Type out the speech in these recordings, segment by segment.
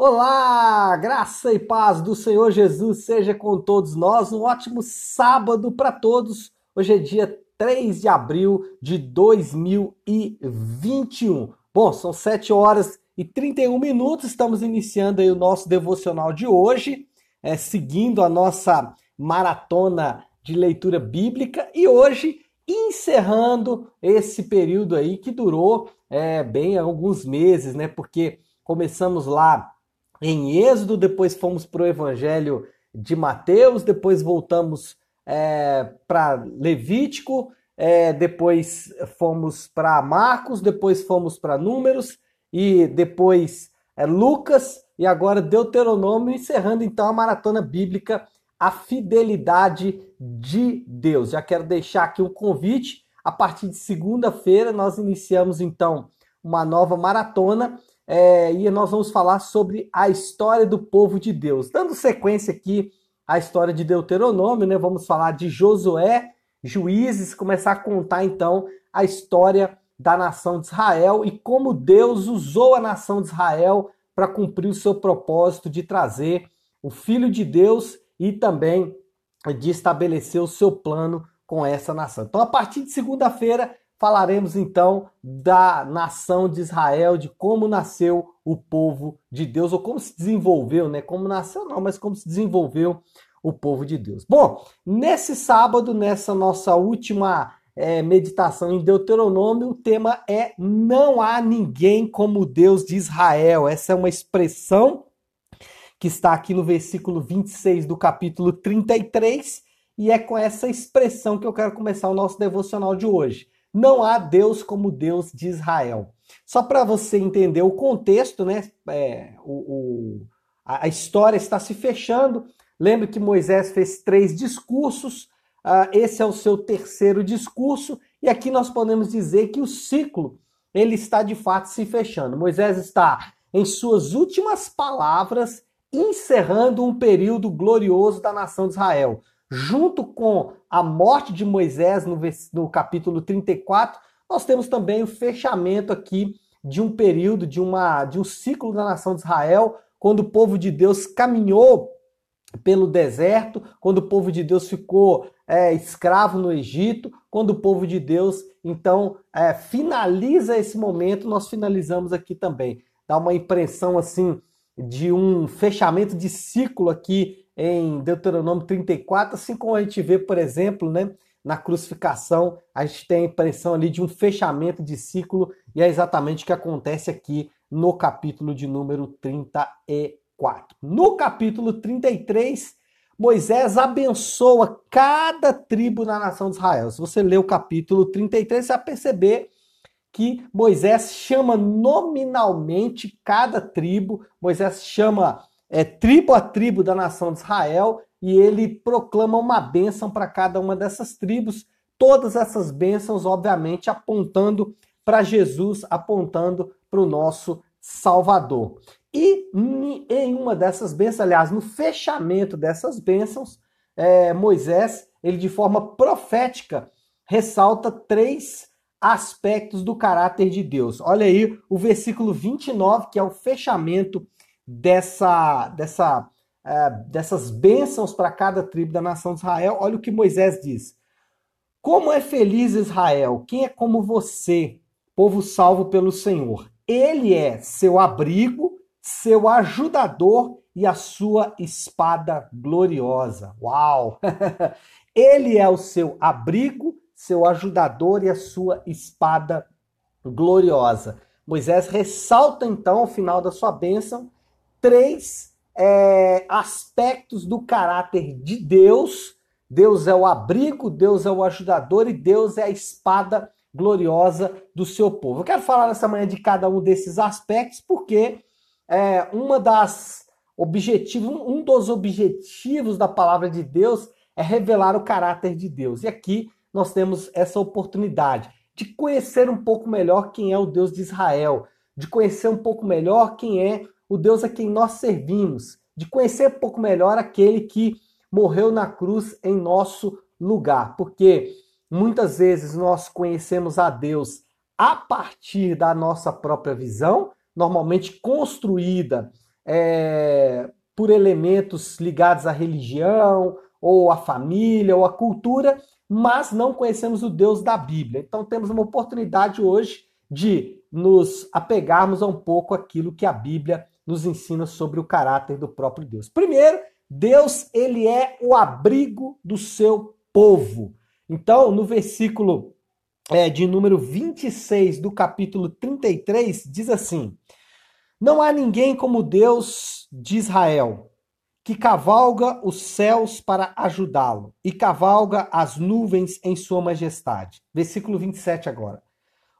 Olá, graça e paz do Senhor Jesus seja com todos nós. Um ótimo sábado para todos. Hoje é dia 3 de abril de 2021. Bom, são 7 horas e 31 minutos. Estamos iniciando aí o nosso devocional de hoje, é, seguindo a nossa maratona de leitura bíblica e hoje encerrando esse período aí que durou é, bem alguns meses, né? Porque começamos lá em Êxodo, depois fomos para o Evangelho de Mateus, depois voltamos é, para Levítico, é, depois fomos para Marcos, depois fomos para Números e depois é, Lucas e agora Deuteronômio, encerrando então a maratona bíblica a fidelidade de Deus. Já quero deixar aqui um convite. A partir de segunda-feira, nós iniciamos então uma nova maratona é, e nós vamos falar sobre a história do povo de Deus. Dando sequência aqui à história de Deuteronômio, né? Vamos falar de Josué, Juízes, começar a contar então a história da nação de Israel e como Deus usou a nação de Israel para cumprir o seu propósito de trazer o Filho de Deus e também de estabelecer o seu plano com essa nação. Então, a partir de segunda-feira, falaremos então da nação de Israel, de como nasceu o povo de Deus, ou como se desenvolveu, né? Como nasceu, não, mas como se desenvolveu o povo de Deus. Bom, nesse sábado, nessa nossa última é, meditação em Deuteronômio, o tema é Não há ninguém como Deus de Israel. Essa é uma expressão que está aqui no versículo 26 do capítulo 33, e é com essa expressão que eu quero começar o nosso devocional de hoje. Não há Deus como Deus de Israel. Só para você entender o contexto, né? É, o, o, a história está se fechando. Lembre que Moisés fez três discursos. Uh, esse é o seu terceiro discurso. E aqui nós podemos dizer que o ciclo ele está de fato se fechando. Moisés está em suas últimas palavras encerrando um período glorioso da nação de Israel. Junto com a morte de Moisés no, no capítulo 34, nós temos também o fechamento aqui de um período, de, uma, de um ciclo da nação de Israel, quando o povo de Deus caminhou pelo deserto, quando o povo de Deus ficou é, escravo no Egito, quando o povo de Deus então é, finaliza esse momento, nós finalizamos aqui também. Dá uma impressão assim de um fechamento de ciclo aqui em Deuteronômio 34, assim como a gente vê, por exemplo, né, na crucificação, a gente tem a impressão ali de um fechamento de ciclo, e é exatamente o que acontece aqui no capítulo de número 34. No capítulo 33, Moisés abençoa cada tribo na nação de Israel. Se você ler o capítulo 33, você vai perceber que Moisés chama nominalmente cada tribo, Moisés chama é, tribo a tribo da nação de Israel e ele proclama uma bênção para cada uma dessas tribos, todas essas bênçãos, obviamente, apontando para Jesus, apontando para o nosso Salvador. E em uma dessas bênçãos, aliás, no fechamento dessas bênçãos, é, Moisés, ele de forma profética, ressalta três aspectos do caráter de Deus. Olha aí o versículo 29, que é o fechamento dessa, dessa, uh, dessas bênçãos para cada tribo da nação de Israel. Olha o que Moisés diz. Como é feliz Israel? Quem é como você, povo salvo pelo Senhor? Ele é seu abrigo, seu ajudador e a sua espada gloriosa. Uau! Ele é o seu abrigo, seu ajudador e a sua espada gloriosa. Moisés ressalta então, ao final da sua bênção, três é, aspectos do caráter de Deus. Deus é o abrigo, Deus é o ajudador e Deus é a espada gloriosa do seu povo. Eu quero falar nessa manhã de cada um desses aspectos, porque é, uma das objetivos, um dos objetivos da palavra de Deus é revelar o caráter de Deus. E aqui nós temos essa oportunidade de conhecer um pouco melhor quem é o Deus de Israel, de conhecer um pouco melhor quem é o Deus a quem nós servimos, de conhecer um pouco melhor aquele que morreu na cruz em nosso lugar, porque muitas vezes nós conhecemos a Deus a partir da nossa própria visão, normalmente construída é, por elementos ligados à religião, ou à família, ou à cultura, mas não conhecemos o Deus da Bíblia. Então temos uma oportunidade hoje de nos apegarmos a um pouco aquilo que a Bíblia nos ensina sobre o caráter do próprio Deus. Primeiro, Deus, ele é o abrigo do seu povo. Então, no versículo é, de número 26 do capítulo 33, diz assim: Não há ninguém como Deus de Israel, que cavalga os céus para ajudá-lo e cavalga as nuvens em sua majestade. Versículo 27 agora.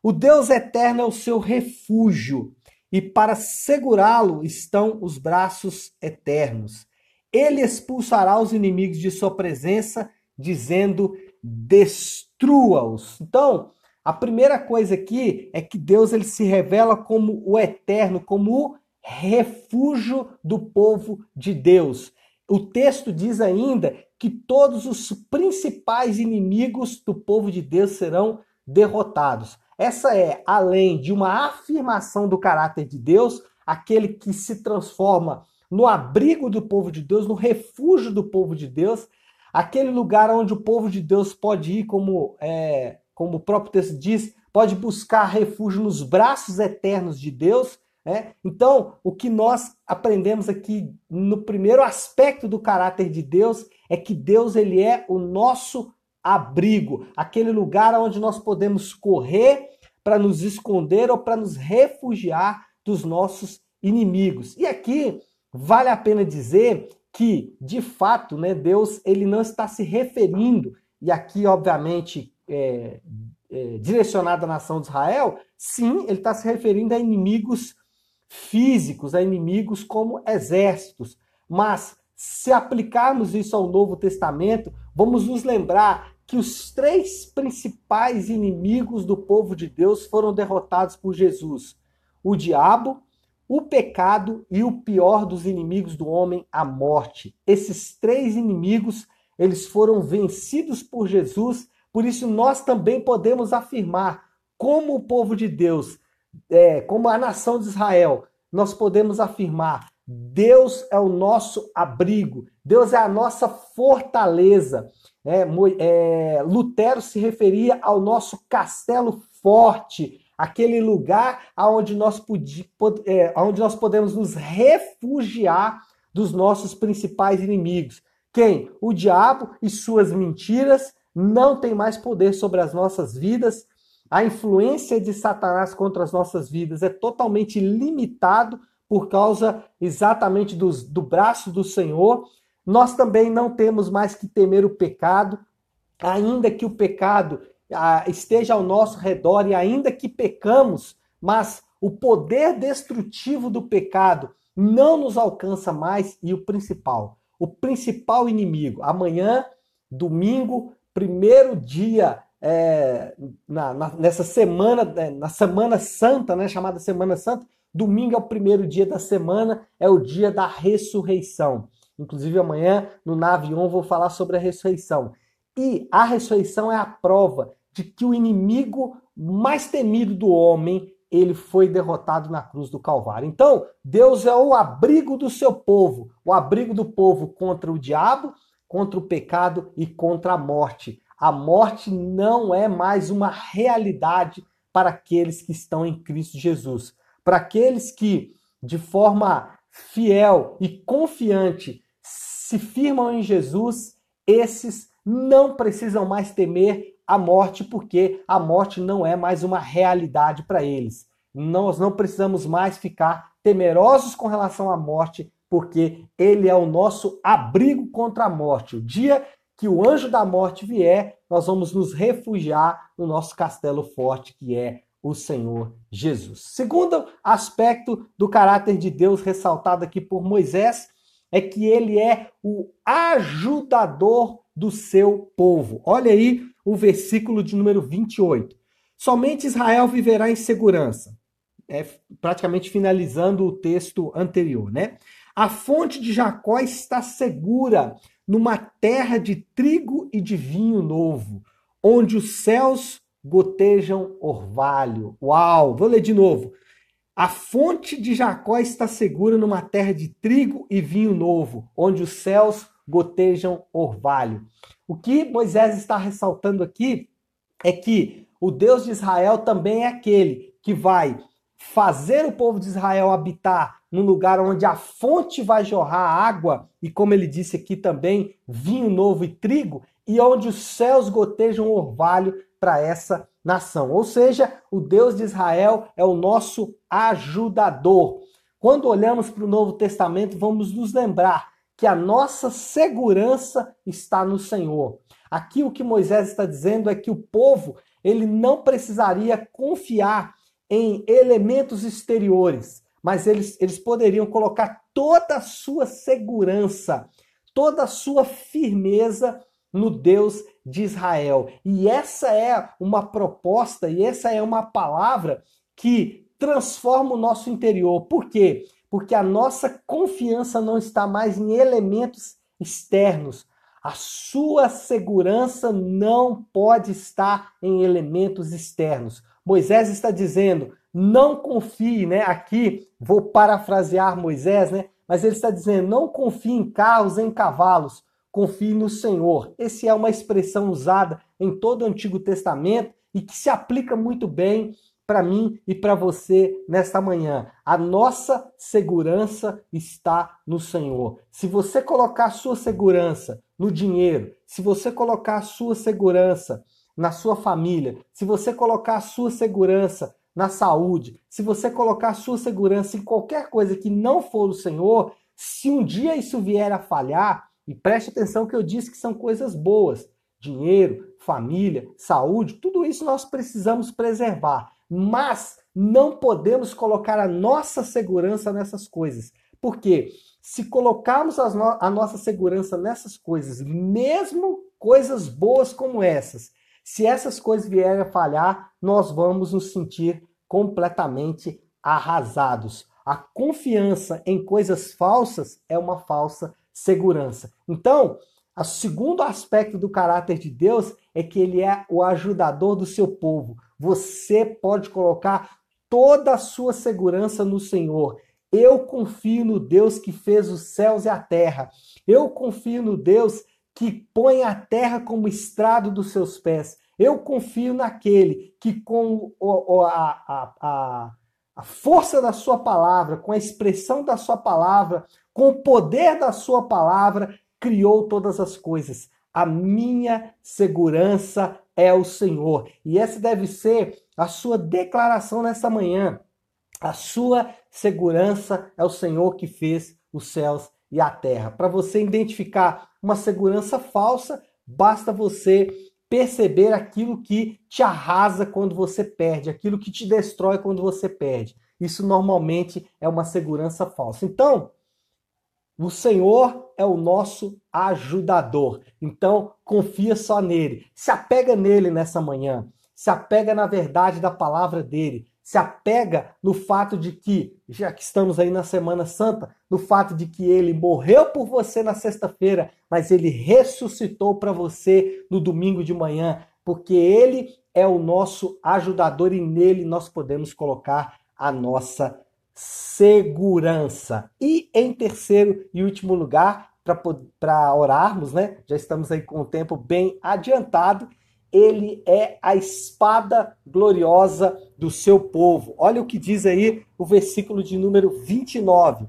O Deus eterno é o seu refúgio e para segurá-lo estão os braços eternos. Ele expulsará os inimigos de sua presença, dizendo: destrua-os. Então, a primeira coisa aqui é que Deus ele se revela como o eterno, como o refúgio do povo de Deus. O texto diz ainda que todos os principais inimigos do povo de Deus serão derrotados. Essa é, além de uma afirmação do caráter de Deus, aquele que se transforma no abrigo do povo de Deus, no refúgio do povo de Deus, aquele lugar onde o povo de Deus pode ir, como, é, como o próprio texto diz, pode buscar refúgio nos braços eternos de Deus. Né? Então, o que nós aprendemos aqui no primeiro aspecto do caráter de Deus é que Deus ele é o nosso abrigo, aquele lugar onde nós podemos correr para nos esconder ou para nos refugiar dos nossos inimigos. E aqui vale a pena dizer que, de fato, né, Deus ele não está se referindo, e aqui, obviamente, é, é, direcionado à nação de Israel, sim, ele está se referindo a inimigos físicos, a inimigos como exércitos. Mas, se aplicarmos isso ao Novo Testamento, vamos nos lembrar que os três principais inimigos do povo de Deus foram derrotados por Jesus: o diabo, o pecado e o pior dos inimigos do homem, a morte. Esses três inimigos, eles foram vencidos por Jesus, por isso nós também podemos afirmar, como o povo de Deus, é, como a nação de Israel, nós podemos afirmar: Deus é o nosso abrigo, Deus é a nossa fortaleza. É, é, Lutero se referia ao nosso castelo forte, aquele lugar aonde nós, podi, é, onde nós podemos nos refugiar dos nossos principais inimigos. Quem? O diabo e suas mentiras não tem mais poder sobre as nossas vidas. A influência de Satanás contra as nossas vidas é totalmente limitado por causa exatamente dos, do braço do Senhor nós também não temos mais que temer o pecado, ainda que o pecado ah, esteja ao nosso redor e ainda que pecamos, mas o poder destrutivo do pecado não nos alcança mais e o principal, o principal inimigo. Amanhã, domingo, primeiro dia é, na, na, nessa semana, é, na Semana Santa, né, chamada Semana Santa, domingo é o primeiro dia da semana, é o dia da ressurreição. Inclusive amanhã no Nave 1 vou falar sobre a ressurreição. E a ressurreição é a prova de que o inimigo mais temido do homem, ele foi derrotado na cruz do Calvário. Então, Deus é o abrigo do seu povo, o abrigo do povo contra o diabo, contra o pecado e contra a morte. A morte não é mais uma realidade para aqueles que estão em Cristo Jesus. Para aqueles que, de forma fiel e confiante, se firmam em Jesus, esses não precisam mais temer a morte, porque a morte não é mais uma realidade para eles. Nós não precisamos mais ficar temerosos com relação à morte, porque ele é o nosso abrigo contra a morte. O dia que o anjo da morte vier, nós vamos nos refugiar no nosso castelo forte, que é o Senhor Jesus. Segundo aspecto do caráter de Deus ressaltado aqui por Moisés é que ele é o ajudador do seu povo. Olha aí o versículo de número 28. Somente Israel viverá em segurança. É praticamente finalizando o texto anterior, né? A fonte de Jacó está segura numa terra de trigo e de vinho novo, onde os céus gotejam orvalho. Uau! Vou ler de novo. A fonte de Jacó está segura numa terra de trigo e vinho novo, onde os céus gotejam orvalho. O que Moisés está ressaltando aqui é que o Deus de Israel também é aquele que vai fazer o povo de Israel habitar num lugar onde a fonte vai jorrar água, e como ele disse aqui também, vinho novo e trigo, e onde os céus gotejam orvalho para essa nação. Ou seja, o Deus de Israel é o nosso ajudador. Quando olhamos para o Novo Testamento, vamos nos lembrar que a nossa segurança está no Senhor. Aqui o que Moisés está dizendo é que o povo ele não precisaria confiar em elementos exteriores, mas eles, eles poderiam colocar toda a sua segurança, toda a sua firmeza no Deus de Israel. E essa é uma proposta e essa é uma palavra que transforma o nosso interior. Por quê? Porque a nossa confiança não está mais em elementos externos. A sua segurança não pode estar em elementos externos. Moisés está dizendo: não confie, né? Aqui vou parafrasear Moisés, né? Mas ele está dizendo: não confie em carros, em cavalos, confie no Senhor. Essa é uma expressão usada em todo o Antigo Testamento e que se aplica muito bem para mim e para você nesta manhã. A nossa segurança está no Senhor. Se você colocar a sua segurança no dinheiro, se você colocar a sua segurança na sua família, se você colocar a sua segurança na saúde, se você colocar a sua segurança em qualquer coisa que não for o Senhor, se um dia isso vier a falhar, e preste atenção que eu disse que são coisas boas, dinheiro, família, saúde, tudo isso nós precisamos preservar, mas não podemos colocar a nossa segurança nessas coisas. Porque se colocarmos a nossa segurança nessas coisas, mesmo coisas boas como essas, se essas coisas vierem a falhar, nós vamos nos sentir completamente arrasados. A confiança em coisas falsas é uma falsa segurança. Então, o segundo aspecto do caráter de Deus é que ele é o ajudador do seu povo. Você pode colocar toda a sua segurança no Senhor. Eu confio no Deus que fez os céus e a terra. Eu confio no Deus que põe a terra como estrado dos seus pés. Eu confio naquele que, com a, a, a, a força da sua palavra, com a expressão da sua palavra, com o poder da sua palavra, criou todas as coisas. A minha segurança é o Senhor. E essa deve ser a sua declaração nessa manhã. A sua segurança é o Senhor que fez os céus e a terra. Para você identificar uma segurança falsa, basta você perceber aquilo que te arrasa quando você perde, aquilo que te destrói quando você perde. Isso normalmente é uma segurança falsa. Então, o Senhor é o nosso ajudador. Então, confia só nele. Se apega nele nessa manhã. Se apega na verdade da palavra dele se apega no fato de que, já que estamos aí na Semana Santa, no fato de que ele morreu por você na sexta-feira, mas ele ressuscitou para você no domingo de manhã, porque ele é o nosso ajudador e nele nós podemos colocar a nossa segurança. E em terceiro e último lugar, para orarmos, né? Já estamos aí com o tempo bem adiantado ele é a espada gloriosa do seu povo. Olha o que diz aí o versículo de número 29.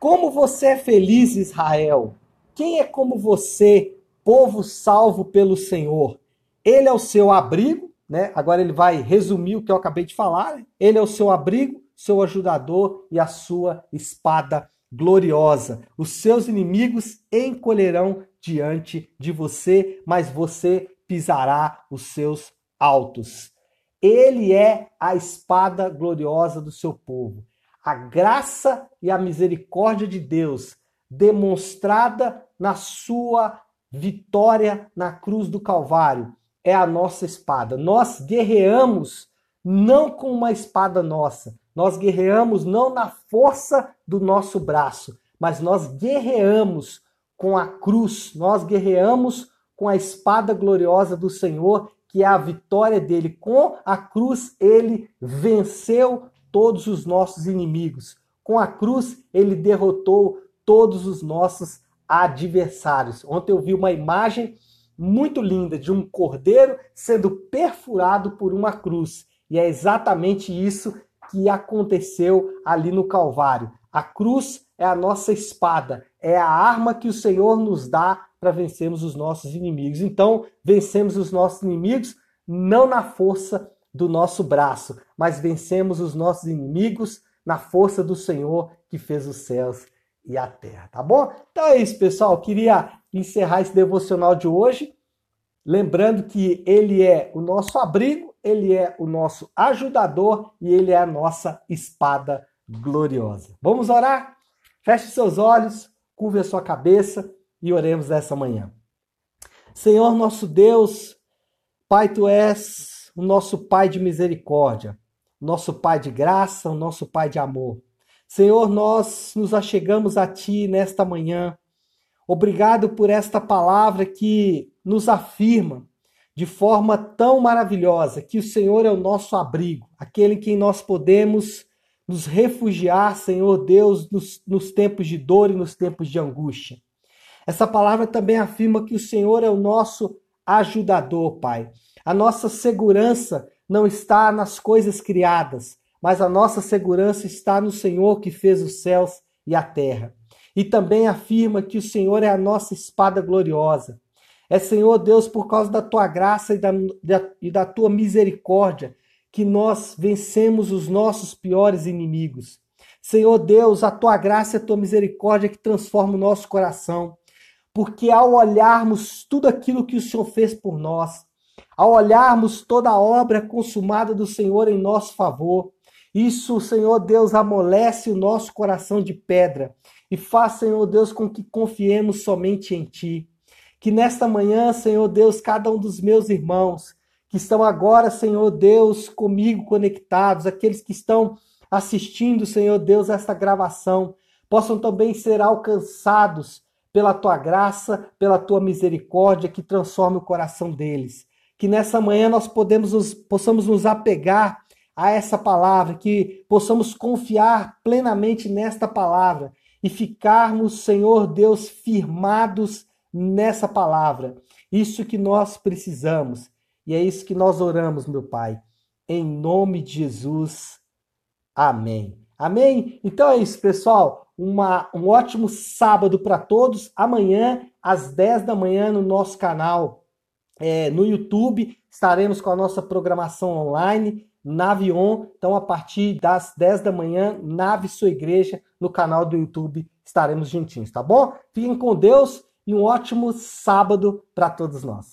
Como você é feliz, Israel! Quem é como você, povo salvo pelo Senhor? Ele é o seu abrigo, né? Agora ele vai resumir o que eu acabei de falar. Ele é o seu abrigo, seu ajudador e a sua espada gloriosa. Os seus inimigos encolherão diante de você, mas você pisará os seus altos. Ele é a espada gloriosa do seu povo. A graça e a misericórdia de Deus demonstrada na sua vitória na cruz do Calvário é a nossa espada. Nós guerreamos não com uma espada nossa, nós guerreamos não na força do nosso braço, mas nós guerreamos com a cruz, nós guerreamos com a espada gloriosa do Senhor, que é a vitória dele. Com a cruz, ele venceu todos os nossos inimigos. Com a cruz, ele derrotou todos os nossos adversários. Ontem eu vi uma imagem muito linda de um cordeiro sendo perfurado por uma cruz. E é exatamente isso que aconteceu ali no Calvário. A cruz é a nossa espada, é a arma que o Senhor nos dá para vencermos os nossos inimigos. Então, vencemos os nossos inimigos não na força do nosso braço, mas vencemos os nossos inimigos na força do Senhor que fez os céus e a terra, tá bom? Então é isso, pessoal. Queria encerrar esse devocional de hoje, lembrando que ele é o nosso abrigo, ele é o nosso ajudador e ele é a nossa espada gloriosa. Vamos orar? Feche seus olhos, curve a sua cabeça e oremos essa manhã. Senhor nosso Deus, Pai, tu és o nosso Pai de misericórdia, nosso Pai de graça, o nosso Pai de amor. Senhor, nós nos achegamos a Ti nesta manhã. Obrigado por esta palavra que nos afirma de forma tão maravilhosa que o Senhor é o nosso abrigo, aquele em quem nós podemos nos refugiar, Senhor Deus, nos, nos tempos de dor e nos tempos de angústia. Essa palavra também afirma que o Senhor é o nosso ajudador, Pai. A nossa segurança não está nas coisas criadas, mas a nossa segurança está no Senhor que fez os céus e a terra. E também afirma que o Senhor é a nossa espada gloriosa. É, Senhor Deus, por causa da tua graça e da, da, e da tua misericórdia, que nós vencemos os nossos piores inimigos. Senhor Deus, a tua graça e a tua misericórdia que transforma o nosso coração. Porque ao olharmos tudo aquilo que o Senhor fez por nós, ao olharmos toda a obra consumada do Senhor em nosso favor, isso, Senhor Deus, amolece o nosso coração de pedra e faz, Senhor Deus, com que confiemos somente em Ti. Que nesta manhã, Senhor Deus, cada um dos meus irmãos que estão agora, Senhor Deus, comigo conectados, aqueles que estão assistindo, Senhor Deus, esta gravação, possam também ser alcançados pela tua graça, pela tua misericórdia que transforma o coração deles. Que nessa manhã nós podemos nos, possamos nos apegar a essa palavra, que possamos confiar plenamente nesta palavra e ficarmos, Senhor Deus, firmados nessa palavra. Isso que nós precisamos e é isso que nós oramos, meu Pai. Em nome de Jesus. Amém. Amém? Então é isso, pessoal. Uma, um ótimo sábado para todos. Amanhã, às 10 da manhã, no nosso canal é, no YouTube, estaremos com a nossa programação online Navion. Então, a partir das 10 da manhã, Nave Sua Igreja, no canal do YouTube, estaremos juntinhos, tá bom? Fiquem com Deus e um ótimo sábado para todos nós.